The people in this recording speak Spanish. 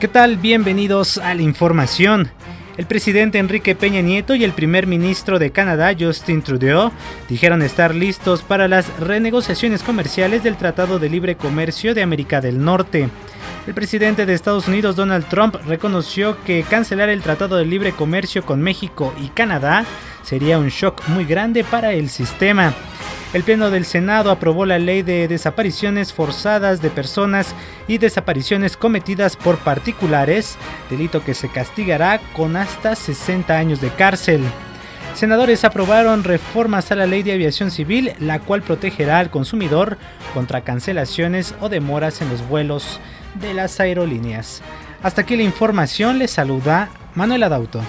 ¿Qué tal? Bienvenidos a la información. El presidente Enrique Peña Nieto y el primer ministro de Canadá, Justin Trudeau, dijeron estar listos para las renegociaciones comerciales del Tratado de Libre Comercio de América del Norte. El presidente de Estados Unidos, Donald Trump, reconoció que cancelar el Tratado de Libre Comercio con México y Canadá sería un shock muy grande para el sistema. El Pleno del Senado aprobó la ley de desapariciones forzadas de personas y desapariciones cometidas por particulares, delito que se castigará con hasta 60 años de cárcel. Senadores aprobaron reformas a la ley de aviación civil, la cual protegerá al consumidor contra cancelaciones o demoras en los vuelos de las aerolíneas. Hasta aquí la información, les saluda Manuel Adauto.